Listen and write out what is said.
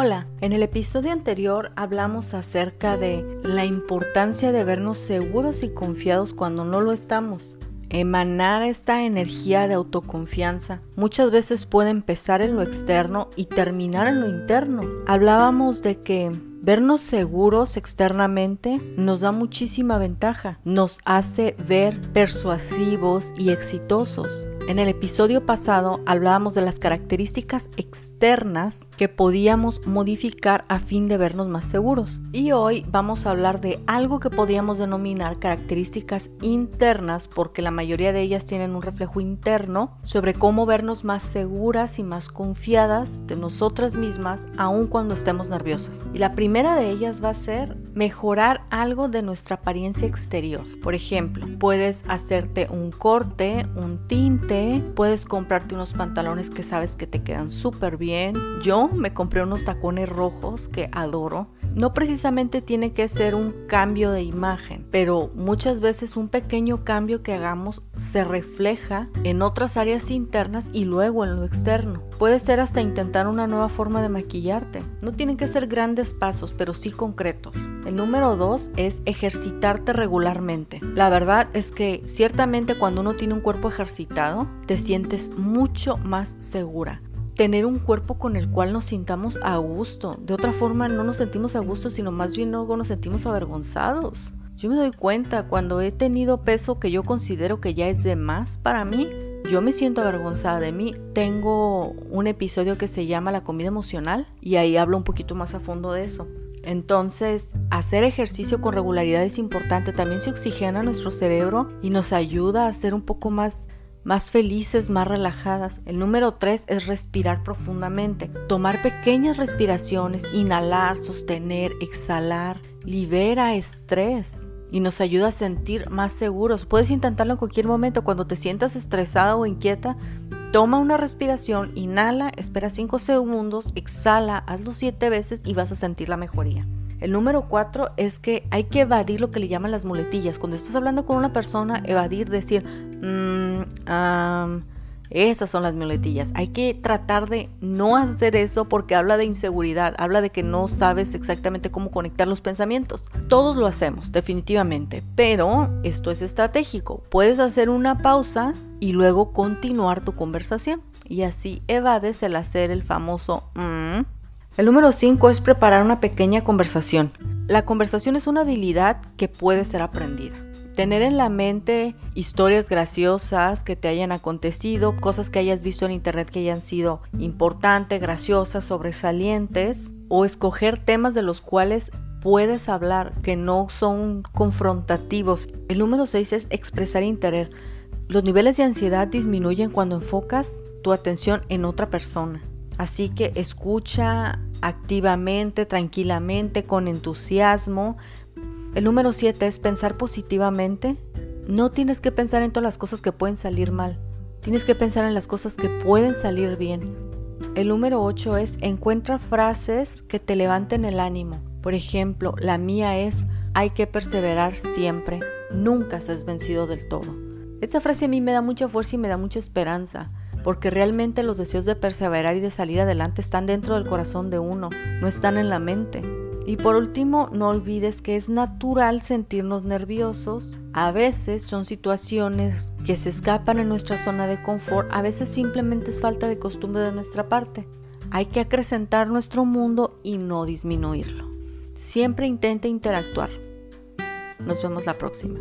Hola, en el episodio anterior hablamos acerca de la importancia de vernos seguros y confiados cuando no lo estamos. Emanar esta energía de autoconfianza muchas veces puede empezar en lo externo y terminar en lo interno. Hablábamos de que Vernos seguros externamente nos da muchísima ventaja, nos hace ver persuasivos y exitosos. En el episodio pasado hablábamos de las características externas que podíamos modificar a fin de vernos más seguros. Y hoy vamos a hablar de algo que podríamos denominar características internas porque la mayoría de ellas tienen un reflejo interno sobre cómo vernos más seguras y más confiadas de nosotras mismas aun cuando estemos nerviosas. Y la primera de ellas va a ser mejorar algo de nuestra apariencia exterior. Por ejemplo, puedes hacerte un corte, un tinte, puedes comprarte unos pantalones que sabes que te quedan súper bien. Yo me compré unos tacones rojos que adoro. No precisamente tiene que ser un cambio de imagen, pero muchas veces un pequeño cambio que hagamos se refleja en otras áreas internas y luego en lo externo. Puede ser hasta intentar una nueva forma de maquillarte. No tienen que ser grandes pasos, pero sí concretos. El número dos es ejercitarte regularmente. La verdad es que ciertamente cuando uno tiene un cuerpo ejercitado, te sientes mucho más segura. Tener un cuerpo con el cual nos sintamos a gusto. De otra forma no nos sentimos a gusto, sino más bien luego nos sentimos avergonzados. Yo me doy cuenta cuando he tenido peso que yo considero que ya es de más para mí, yo me siento avergonzada de mí. Tengo un episodio que se llama La comida emocional y ahí hablo un poquito más a fondo de eso. Entonces, hacer ejercicio con regularidad es importante. También se oxigena nuestro cerebro y nos ayuda a ser un poco más más felices, más relajadas. El número tres es respirar profundamente. Tomar pequeñas respiraciones, inhalar, sostener, exhalar, libera estrés y nos ayuda a sentir más seguros. Puedes intentarlo en cualquier momento. Cuando te sientas estresada o inquieta, toma una respiración, inhala, espera 5 segundos, exhala, hazlo 7 veces y vas a sentir la mejoría. El número 4 es que hay que evadir lo que le llaman las muletillas. Cuando estás hablando con una persona, evadir, decir, mmm, esas son las muletillas. Hay que tratar de no hacer eso porque habla de inseguridad, habla de que no sabes exactamente cómo conectar los pensamientos. Todos lo hacemos, definitivamente, pero esto es estratégico. Puedes hacer una pausa y luego continuar tu conversación y así evades el hacer el famoso mm". El número 5 es preparar una pequeña conversación. La conversación es una habilidad que puede ser aprendida tener en la mente historias graciosas que te hayan acontecido, cosas que hayas visto en internet que hayan sido importantes, graciosas, sobresalientes, o escoger temas de los cuales puedes hablar que no son confrontativos. El número 6 es expresar interés. Los niveles de ansiedad disminuyen cuando enfocas tu atención en otra persona. Así que escucha activamente, tranquilamente, con entusiasmo, el número 7 es pensar positivamente. No tienes que pensar en todas las cosas que pueden salir mal. Tienes que pensar en las cosas que pueden salir bien. El número 8 es encuentra frases que te levanten el ánimo. Por ejemplo, la mía es hay que perseverar siempre. Nunca se has vencido del todo. Esta frase a mí me da mucha fuerza y me da mucha esperanza, porque realmente los deseos de perseverar y de salir adelante están dentro del corazón de uno, no están en la mente. Y por último, no olvides que es natural sentirnos nerviosos. A veces son situaciones que se escapan en nuestra zona de confort, a veces simplemente es falta de costumbre de nuestra parte. Hay que acrecentar nuestro mundo y no disminuirlo. Siempre intente interactuar. Nos vemos la próxima.